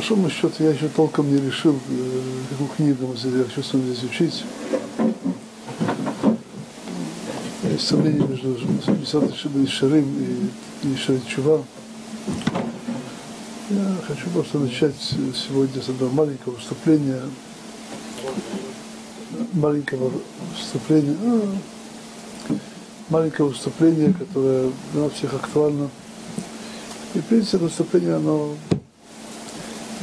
большому счету я еще толком не решил, э, какую книгу я хочу с вами здесь учить. Есть сомнения между Мисад Ширим и, Шарит Чува. Я хочу просто начать сегодня с одного маленького выступления, маленького выступления, а, маленького выступления, которое для всех актуально. И, в принципе, выступление, оно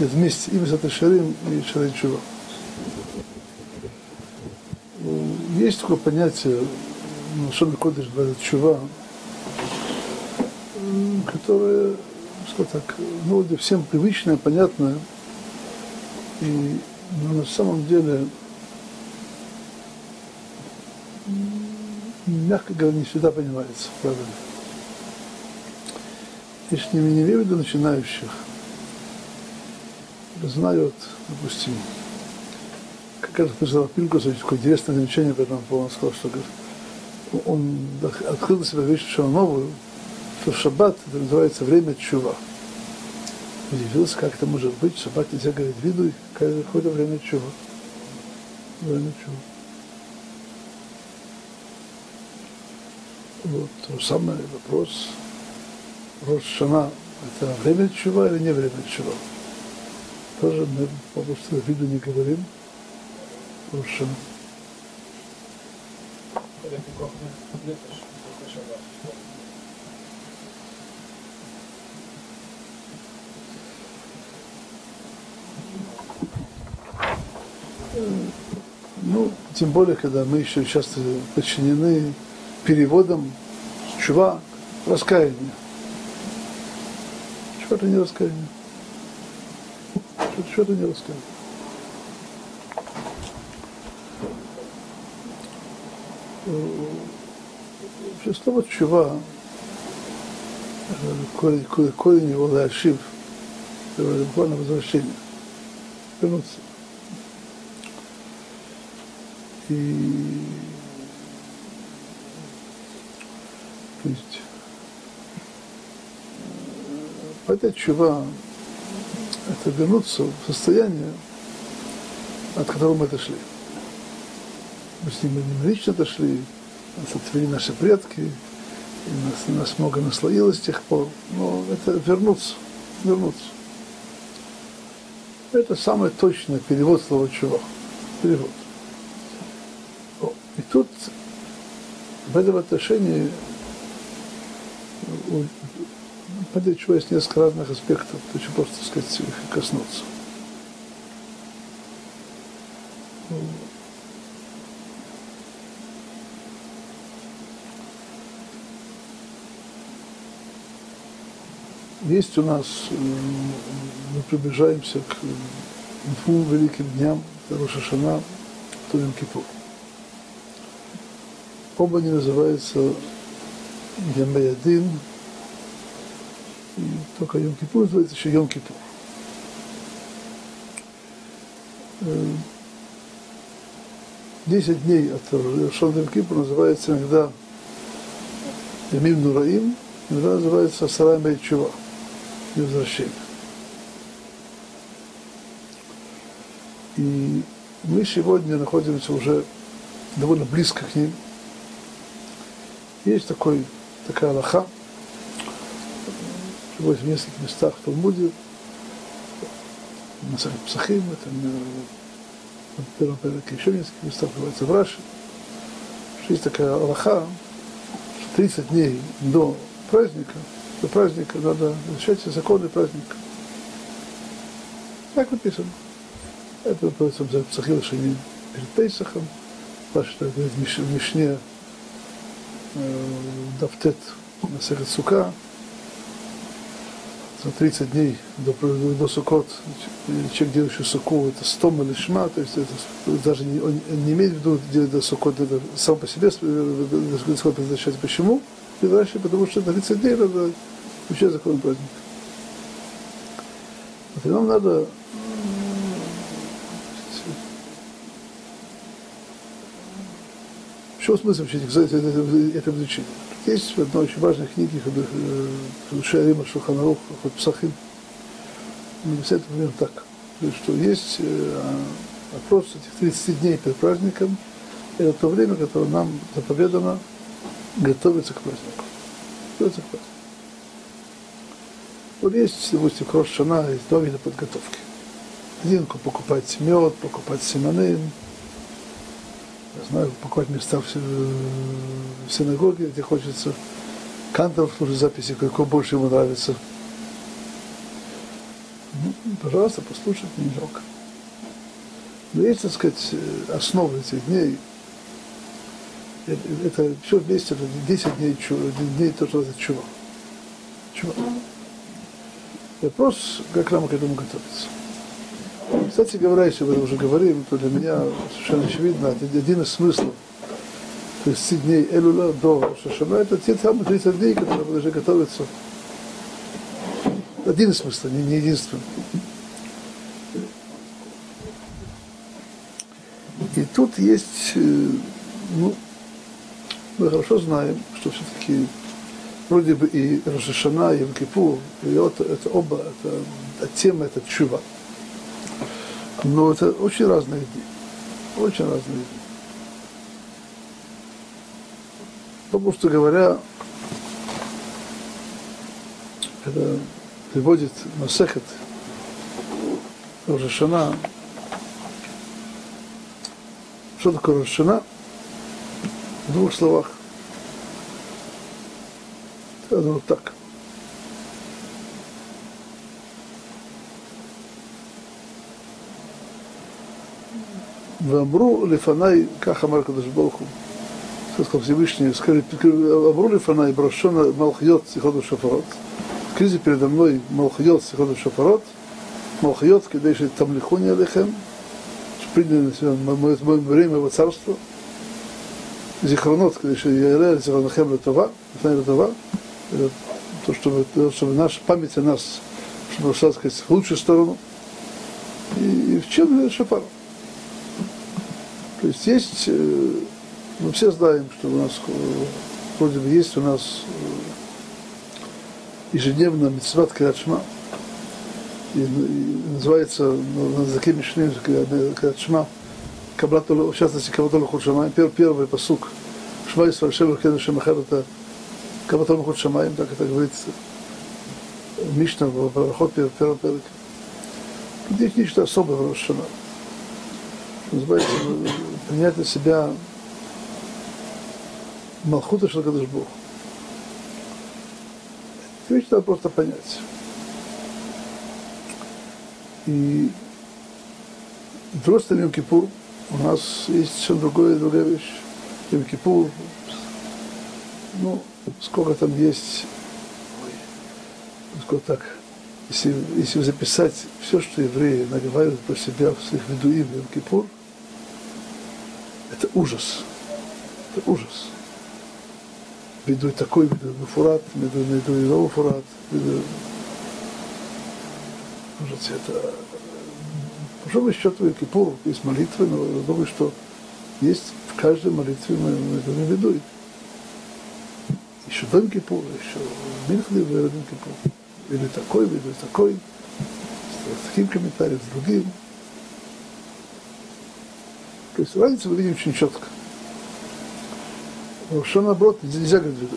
вместе и Висат Шарим, и Шарит Чува. Есть такое понятие, Шон Кодыш говорит, чува, которое, что так, ну, всем привычное, понятное, и но на самом деле, мягко говоря, не всегда понимается, правильно. Если не имею в виду начинающих, знают, допустим, как раз сказал Пилкусович, такое интересное замечание по этому поводу, он сказал, что говорит, он открыл для себя вещь совершенно новую, что шаббат это называется время чува. Удивился, как это может быть, шаббат нельзя говорить виду, заходит время чува. Время чува. Вот, самый вопрос. Рош Шана – это время чува или не время чува? Тоже мы по виду не говорим. Рош Шана. Ну, тем более, когда мы еще часто подчинены переводам чува, раскаяние. Чего это не раскаяние? Что это не раскаяние? Вообще слово чува, корень, корень его лашив, буквально возвращение, вернуться. И то есть понять чува это вернуться в состояние, от которого мы отошли мы с ним лично дошли, нас отвели наши предки, и нас, нас много наслоилось с тех пор. Но это вернуться, вернуться. Это самый точный перевод слова чего. Перевод. И тут в этом отношении понять чего есть несколько разных аспектов, очень просто, так сказать, их коснуться. есть у нас, э, мы приближаемся к двум великим дням, Рошашана, Тувим Кипур. Оба они называются Ямаядин, только Йом Кипур называется еще Йом Кипур. Э, десять дней от Рошашана Кипур называется иногда Ямим Нураим, иногда называется Сарай Мейчува и возвращения. И мы сегодня находимся уже довольно близко к ним. Есть такой, такая Аллаха, приводится в нескольких местах в Талмуде, на Сахиб Псахим, это на, первом порядке еще в нескольких местах приводится в Раши, что есть такая Аллаха, что 30 дней до праздника – до праздника надо изучать все законы праздника. Так написано. Это находится в Псахил Шини перед Пейсахом. Паша говорит в Мишне э, на Сахат Сука. За 30 дней до, до, Сукот человек, делающий суку, это стом или то есть это даже не, он не имеет в виду делать до Сукот, это сам по себе Сукот предназначается. Почему? Мидраши, потому что на 30 дней надо учить закон праздника. Вот и нам надо чем смысл вообще это, это, изучение? Есть в одной очень важной книге Шарима Шуханарух Ход Псахим мы объясняем примерно так, что есть э, вопрос этих 30 дней перед праздником, это то время, которое нам заповедано готовиться к празднику. Готовиться к празднику. Вот есть, допустим, Крошана, есть два вида подготовки. Один покупать мед, покупать семены, я знаю, покупать места в синагоге, где хочется. Кантов слушать записи, какой больше ему нравится. Ну, пожалуйста, послушать, не жалко. Но есть, так сказать, основа этих дней. Это, это все вместе, это 10 дней, 10 дней то, что это чува. Чува. Вопрос, как нам к этому готовиться. Кстати говоря, если мы уже говорим, то для меня совершенно очевидно, один из смыслов 30 дней Элула до Шашана, это те самые 30 дней, которые должны готовиться. Один из смыслов, не, не единственный. И тут есть, э, ну, мы хорошо знаем, что все-таки вроде бы и Рошашана, и Мкипур, и это, это оба, это, это тема, это чува. Но это очень разные дни. Очень разные дни. Потому что говоря, это приводит Масехет Рошашана. Что такое Рошашана? В двух словах. Сказано вот так. Вамру лифанай, как Амар богу, сказал Всевышний, скажет, Вамру лифанай, брошена Малхиот Сиходу Шафарот. Скажите передо мной Малхиот Сиходу Шафарот, Малхиот, когда еще там лихони алихем, приняли на себя мое, мое время, его царство. Зихронот, когда еще Ярея, Зихронахем Летова, Летова, то, чтобы, чтобы наша память о нас, чтобы, так сказать, в лучшую сторону. И, и в чем шапарот? То есть есть, э, мы все знаем, что у нас э, вроде бы есть у нас э, ежедневно митцват Киратшма, и, и называется ну, на языке Мишны Киратшма, в частности, Кабатол Худшамай, первый, первый посук, Шма Исраэль Шевер Кеду Шемахар, это Кабатол Худшамай, так это говорится, Мишна в Парахот, первый перек. Здесь нечто особое в Рошана. Называется принять на себя Малхута Шалкадышбух. Это вещь надо просто понять. И просто Йом Кипур у нас есть совершенно другая, другая вещь. Йом Кипур, ну, сколько там есть, сколько так, если, если записать все, что евреи наговаривают про себя в своих ведуим Йом Кипур, это ужас. Это ужас. Веду такой, веду фурат, веду, веду иного фурат, веду... Ужас, это... По большому счету, Кипур есть молитвы, но я думаю, что есть в каждой молитве мы, мы это веду. Еще Дом Кипур, еще Минхли в Дом Кипур. Или такой, или такой. С таким комментарием, с другим. То есть разницу мы видим очень четко. Что наоборот, нельзя говорить.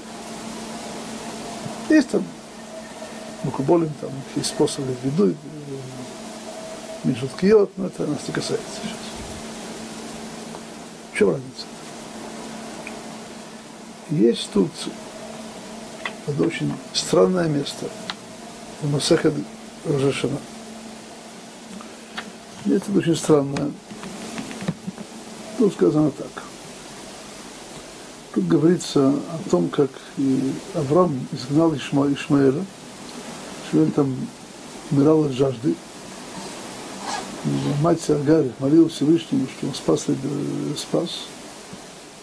Есть там Мукуболин, там есть способы виду, Мишуткиот, но это нас не касается сейчас. В чем разница? Есть тут это очень странное место в Масахад Рожешина. Это очень странное. Тут сказано так. Тут говорится о том, как Авраам изгнал Ишма, Ишмаэля, он там умирал от жажды. Мать Агарь молила Всевышнему, что он спас, спас.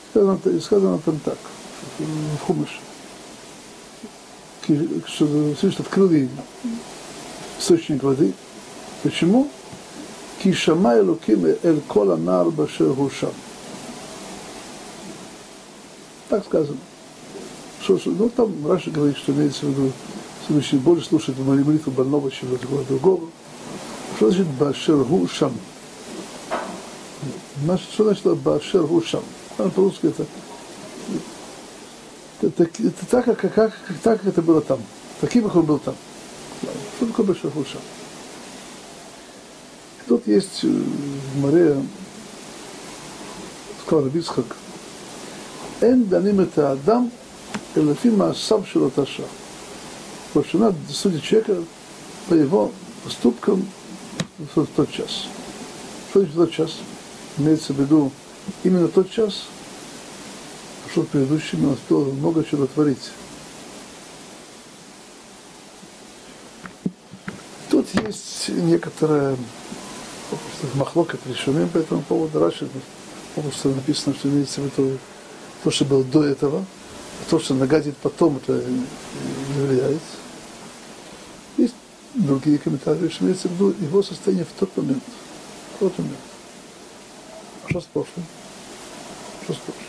Сказано, сказано там так, в Хумыше, что Всевышний открыл ей источник воды. Почему? כי שמע אלוקים אל כל הנער באשר הוא שם. Так сказано. Что, что, ну там Раша говорит, что имеется в виду Всевышний больше слушает молитву больного, чем другого другого. Что значит Башер Гушам? Что значит Башер Гушам? По-русски это, это, это так, как, как, как, так, как это было там. Таким, как он был там. Что такое Башер Гушам? Есть э, в море, сказал Рабицхак, «Эн даним это Адам, элефима сам шилаташа». Потому что надо судить человека по его поступкам в тот час. Что значит в тот час? Имеется в виду именно тот час, а что в предыдущем он успел много чего творить. Тут есть некоторая махлокет решением по этому поводу. Раши просто написано, что имеется в виду то, что было до этого, а то, что нагадит потом, это не влияет. Есть другие комментарии, что имеется в виду его состояние в тот момент. В тот момент. А что с прошлым? Что с прошлым?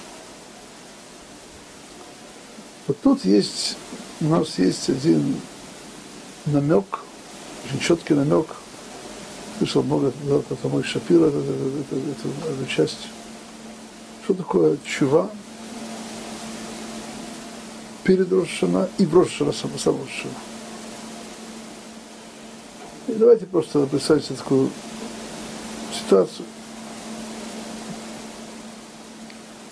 Вот тут есть, у нас есть один намек, очень четкий намек, слышал много, да, потому Шапира, эту, эту, эту, эту часть. Что такое чува? Перед Рошана и в Рошана, само само Рошана. И давайте просто представьте такую ситуацию.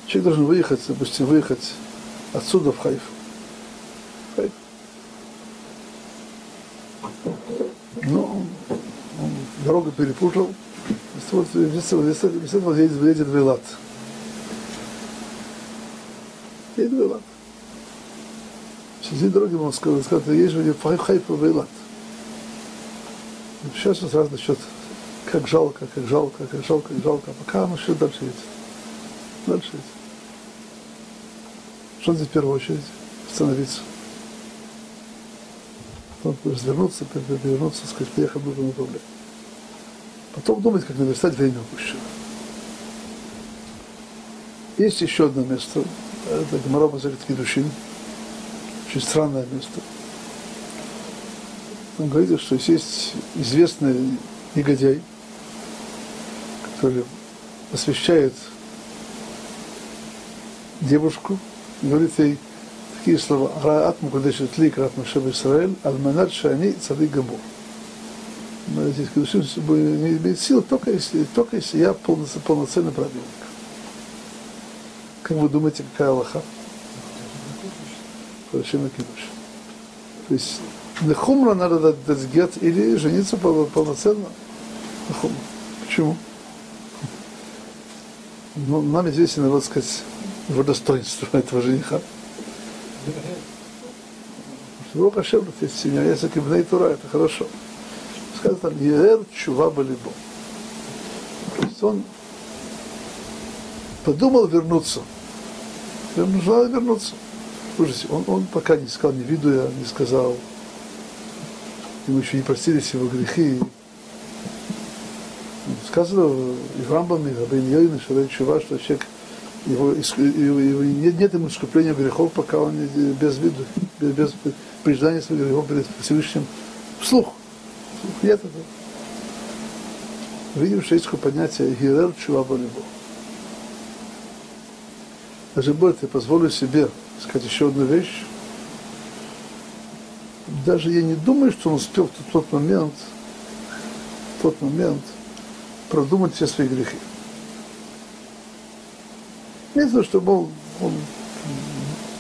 Человек должен выехать, допустим, выехать отсюда в Хайфу. Хайф. Ну, он дорогу перепутал, вместо этого едет, в Элат. Едет в Элат. В середине дороги он сказал, сказал, ты едешь в Хайфу в Элат. Сейчас он сразу насчет, как жалко, как жалко, как жалко, как жалко. А пока он еще дальше едет. Дальше едет. Что здесь в первую очередь? Остановиться. Развернуться, перевернуться, сказать, приехал в другое направление. Потом думать, как наверстать время упущенное. Есть еще одно место. Это Гмара Мазарит Кедушин. Очень странное место. Он говорит, что есть известный негодяй, который посвящает девушку, говорит ей такие слова. Раат мукадешет ли крат Машев Исраэль, аль-манат шани цадык гамур. Здесь Кедушин не имеет сил, только если, только если я полноценный, полноценный праведник. Как вы думаете, какая Аллаха? Совершенно Кедуш. То есть на хумра надо дать гет или жениться полноценно на хумра. Почему? Ну, нам известен, надо сказать, его достоинство этого жениха. Бог Ашем, семья, если кибней Тура, это хорошо. Сказано там, Ер чува балибо. То есть он подумал вернуться. Ему желал вернуться. Слушайте, он, он пока не сказал, не виду я, не сказал, ему еще не простились его грехи. Сказано и в Рамбаме, и в Рабин Йойне, что Чува, что человек его, его, его, нет, нет ему искупления грехов, пока он без виду, без, без признания своих грехов перед Всевышним вслух. Этого. Видим, что есть понятие Гирер Чува Балибо. Даже более, я позволю себе сказать еще одну вещь. Даже я не думаю, что он успел в тот момент, в тот момент продумать все свои грехи. Единственное, что он, он,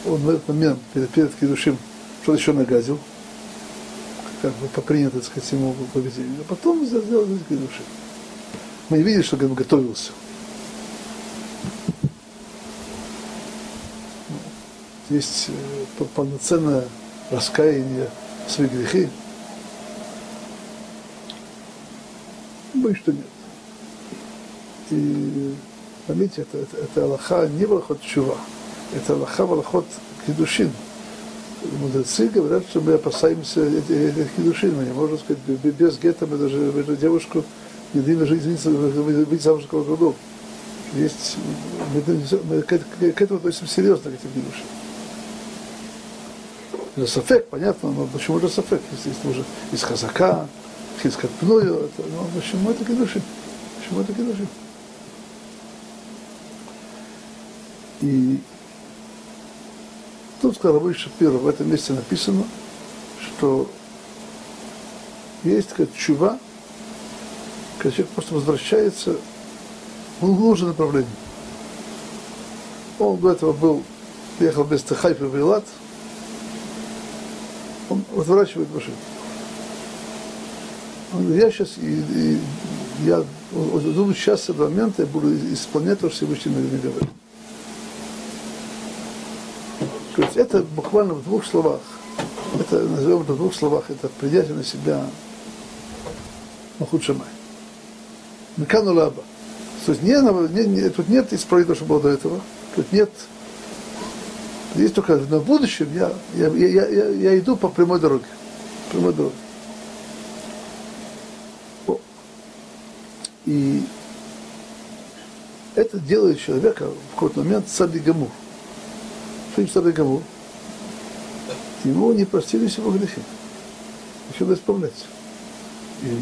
он в этот момент перед, перед Кедушим что-то еще нагазил, как бы по принято, так сказать, ему поведению. А потом сделал здесь Кедушим. Мы не видели, что он готовился. Есть э, полноценное раскаяние в свои грехи. Боюсь, что нет. И Поймите, это, это, это Аллаха не Аллахот Чува, это Аллаха Аллахот Кедушин. Мудрецы говорят, что мы опасаемся этих кедушин, мы не можем сказать, без гетто мы даже эту девушку не дадим жить, выйти замуж кого году. Есть, мы, мы к, к этому относимся серьезно, к этим кедушин. Это сафек, понятно, но почему же сафек, если есть уже из хазака, хискат пную, это, ну, почему это кедуши? Почему это кедуши? И сказал Рабой Шапира, в этом месте написано, что есть такая чува, когда человек просто возвращается в нужное направление. Он до этого был, ехал без Техайфа в Илат, он разворачивает машину. Он говорит, я сейчас, и, и, я думаю, сейчас, этот момент я буду исполнять то, что Всевышний мне говорит. То есть это буквально в двух словах, это, назовем это в двух словах, это принятие на себя Махут Шамай. Мекану Лаба. То есть не, не, не, тут нет исправить то, что было до этого, тут нет есть только на будущем я, я, я, я, я иду по прямой дороге. Прямой дороге. О. И это делает человека в какой-то момент садигаму. Что им садигаму? Ему не простились его грехи. Еще надо исправляться. И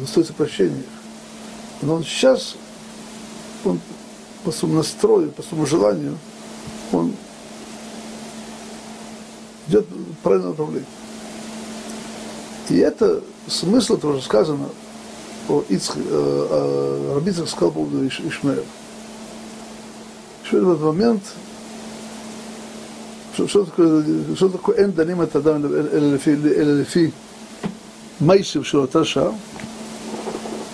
достоится прощения. Но он сейчас, он по своему настрою, по своему желанию, он идет в правильном направлении. И это смысл тоже сказано о Ицх, э, Рабицах сказал по поводу Иш, Ишмаэля. Что в этот момент, что, такое, что такое Эн Даним это Адам Элефи Майшев Шилаташа,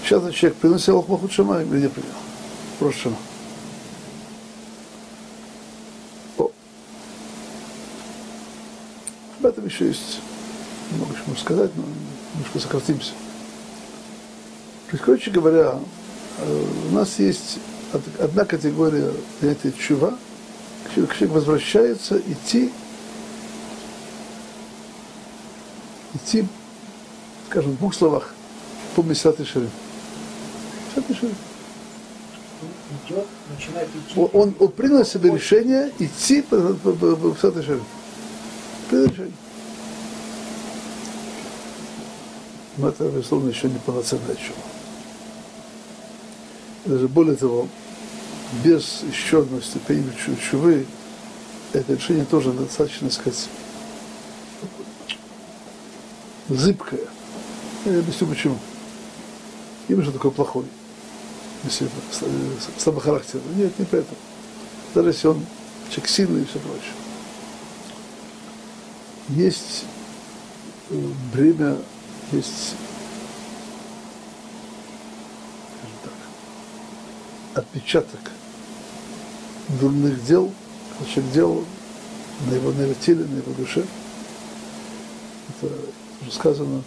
сейчас человек приносил Алхмахут Шамай или не принял? Прошлый этом еще есть много чего сказать, но немножко сократимся. То есть, короче говоря, у нас есть одна категория понятия чува, человек возвращается идти, идти, скажем, в двух словах, по Ширим. Месат Ширим. Идет, начинает идти. Он, он, он принял себе решение идти по, по, по, по Ширим. Принял решение. но это, безусловно, еще не полноценная чува. Даже более того, без еще одной ступени чувы, это решение тоже достаточно, сказать, зыбкое. Я объясню почему. Имя же такой плохой. Если слабохарактерный. Нет, не поэтому. Даже если он человек сильный и все прочее. Есть э, бремя есть так, отпечаток дурных дел, человек делал на его, на его на его душе. Это уже сказано,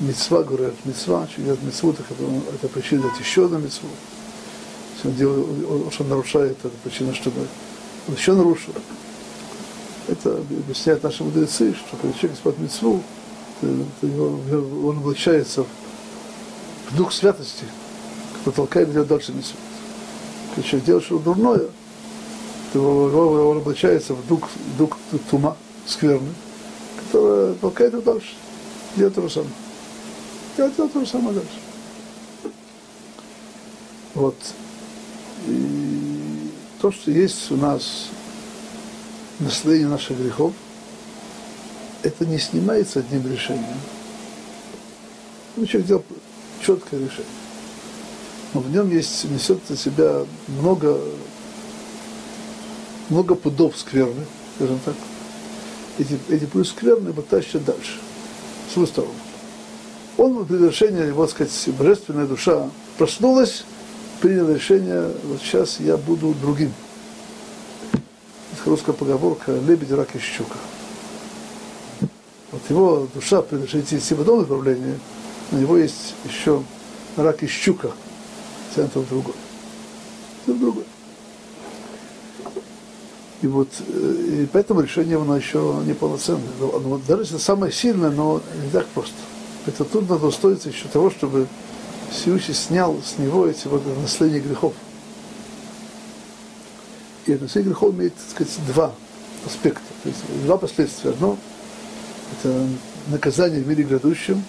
мецва, говорят, мецва, человек делает мецву, так это, это причина дать еще одну мецву. Если он, делает, он, нарушает, это причина, чтобы он еще нарушил. Это объясняют наши мудрецы, что когда человек исполняет мецву, он облачается в дух святости, который толкает делать дальше митцвот. Когда человек делает что-то дурное, то он облачается в дух, дух тума, скверный, который толкает его дальше. Делает то же самое. Делает то же самое дальше. Вот. И то, что есть у нас наследие наших грехов – это не снимается одним решением. Ну, человек делал четкое решение. Но в нем есть, несет на себя много, много пудов скверны, скажем так. Эти, эти пуды скверны его дальше, в свою сторону. Он при решении, его, сказать, божественная душа проснулась, принял решение, вот сейчас я буду другим. Это русская поговорка «лебедь, рак и щука» вот его душа предложит идти в одном направлении, у него есть еще рак и щука, центр в другой. Это в другой. И вот э, и поэтому решение оно еще неполноценное. Но, но, даже если самое сильное, но не так просто. Это трудно достоиться еще того, чтобы Всевышний снял с него эти вот наследия грехов. И наследие грехов имеет, так сказать, два, аспекта. То есть два последствия. Одно – это наказание в мире грядущем,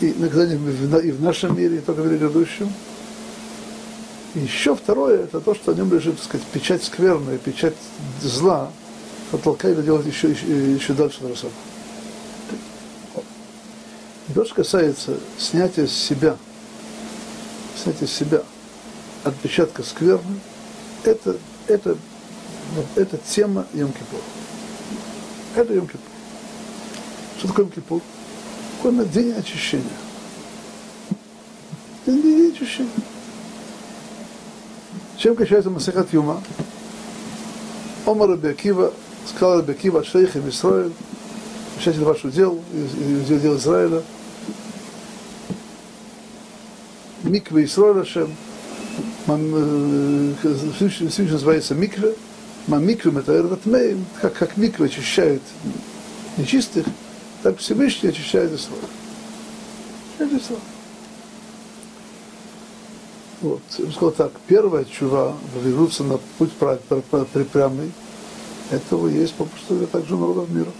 и наказание и в нашем мире, и только в мире грядущем. Еще второе – это то, что о нем лежит, так сказать, печать скверная, печать зла, подтолкает делать еще, еще, еще дальше на самом. И то, что касается снятия с себя, снятия с себя отпечатка скверны, это, это, это тема Йом-Кипура. Это Йом-Кипур. Что такое Йом-Кипур? Такое день очищения. День, день очищения. Чем качается Масахат Юма? Омар Рабиакива, сказал Рабиакива, шейх им Исраиль, начать вашу дел, дел Израиля, Микве Исраиля Шем, Всевышний называется Микве, Мамикве это Эрватмеем, как, как Микве очищает нечистых, так Всевышний очищает Исраиль. Очищает Исраиль. Вот. Я сказал так, первая чува, вернуться на путь прямый, этого есть попросту также народов мира.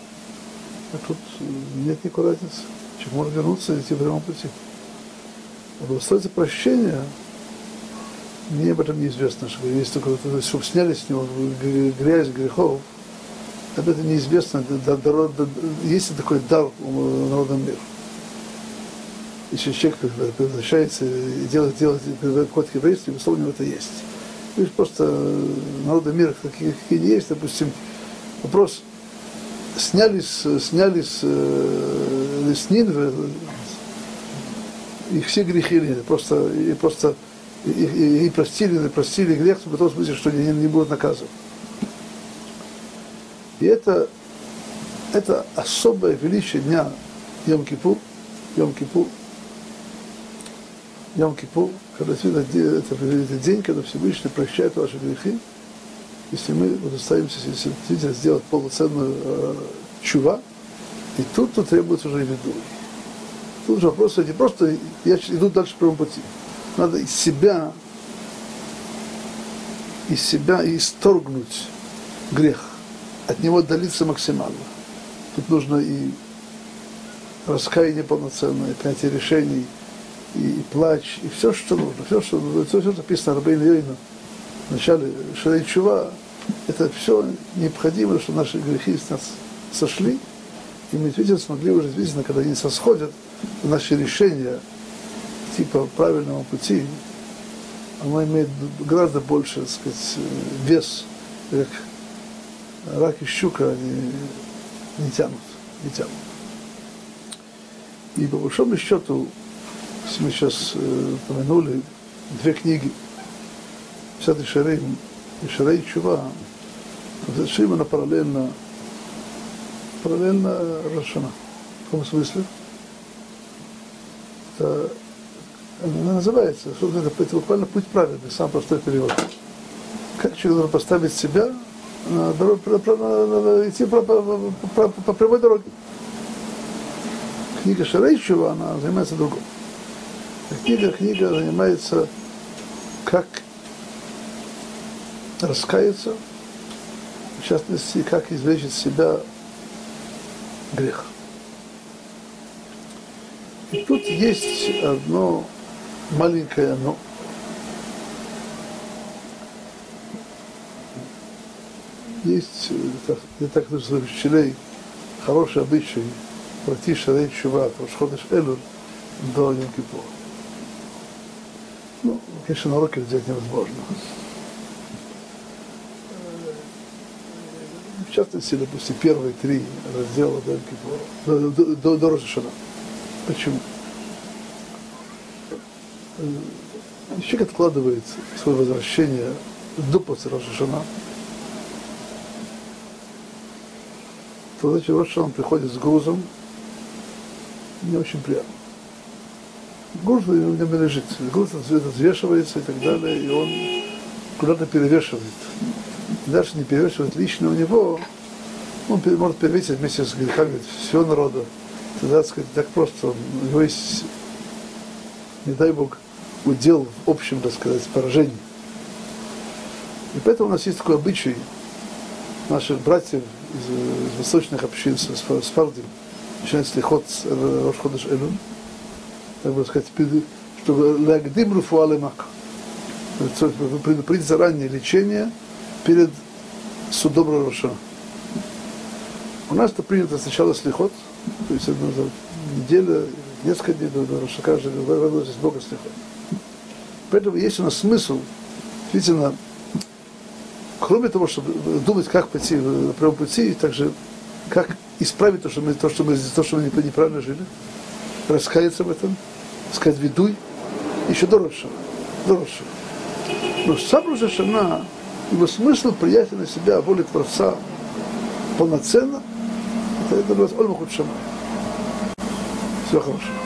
А тут нет никакой разницы. Человек может вернуться и идти по прямому пути. А удостоиться прощения, мне об этом неизвестно, что есть только, чтобы сняли с него грязь грехов, об этом неизвестно, есть такой дар народа мира если человек возвращается и делает, делает код еврейства, безусловно, у него это есть. То есть просто народы мира, какие, какие есть, допустим, вопрос, сняли с, сняли с, э, с Нинвы их все грехи или нет, просто, и просто и, и, и простили, и простили грех в том смысле, что они не будут наказаны. И это, это особое величие дня Йом-Кипур, Йом-Кипур, Йом-Кипур, когда это, это день, когда Всевышний прощает ваши грехи, если мы удостоимся действительно сделать полноценную э, чува, и тут тут требуется уже виду. Тут уже вопрос не просто я иду дальше по пути. Надо из себя, из себя исторгнуть грех, от него отдалиться максимально. Тут нужно и раскаяние полноценное, принятие решений – и, плач, и все, что нужно, все, что все, что написано Рабейн Йойна в начале Шарей Чува, это все необходимо, чтобы наши грехи с нас сошли, и мы действительно смогли уже действительно, когда они сосходят, наши решения типа правильного пути, оно имеет гораздо больше, так сказать, вес, как рак и щука, они не тянут, не тянут. И по большому счету, мы сейчас э, упомянули две книги, Сад Шарим и Шарей Чува, вот Шим, она параллельно, параллельно Рошана. В каком смысле? Это, она называется, это, это буквально путь праведный, сам простой перевод. Как человек должен поставить себя на дорогу, идти по, по, по, по прямой дороге. Книга Шарейчева, она занимается другом. Книга, книга занимается, как раскаяться, в частности, как извлечь из себя грех. И тут есть одно маленькое но. Есть для так называемых учителей хороший обычай пройти шарей чува от Рошходыш до Йом-Кипура. Конечно, на уроке взять невозможно. В частности, допустим, первые три раздела до, до, до, до Рошашана. Почему? Человек откладывает свое возвращение до после Рошашана. То значит, Рошашан приходит с грузом, не очень приятно груз у него лежит, груз взвешивается и так далее, и он куда-то перевешивает. Дальше не перевешивает лично у него, он может перевесить вместе с грехами всего народа. Тогда, сказать, так просто, у него есть, не дай Бог, удел в общем, так сказать, поражении. И поэтому у нас есть такой обычай, наших братьев из, из восточных общин, с Сфар- Сфардим, начинается лихот с Эл- Рош Ходыш Элюн, так бы сказать, чтобы лагдим руфуале мак, предупредить заранее лечение перед судом Роша. У нас это принято сначала слихот, то есть назад неделя, несколько дней до Роша, каждый выносит Бога слихот. Поэтому есть у нас смысл, действительно, кроме того, чтобы думать, как пойти на прямом пути, и также как исправить то, что мы, то, что мы, то, что мы неправильно жили, раскаяться в этом, сказать ведуй, еще дороже, дороже. Но сам Рожешана, его смысл приятия на себя воли Творца полноценно, это, называется Ольма Худшама. Всего хорошего.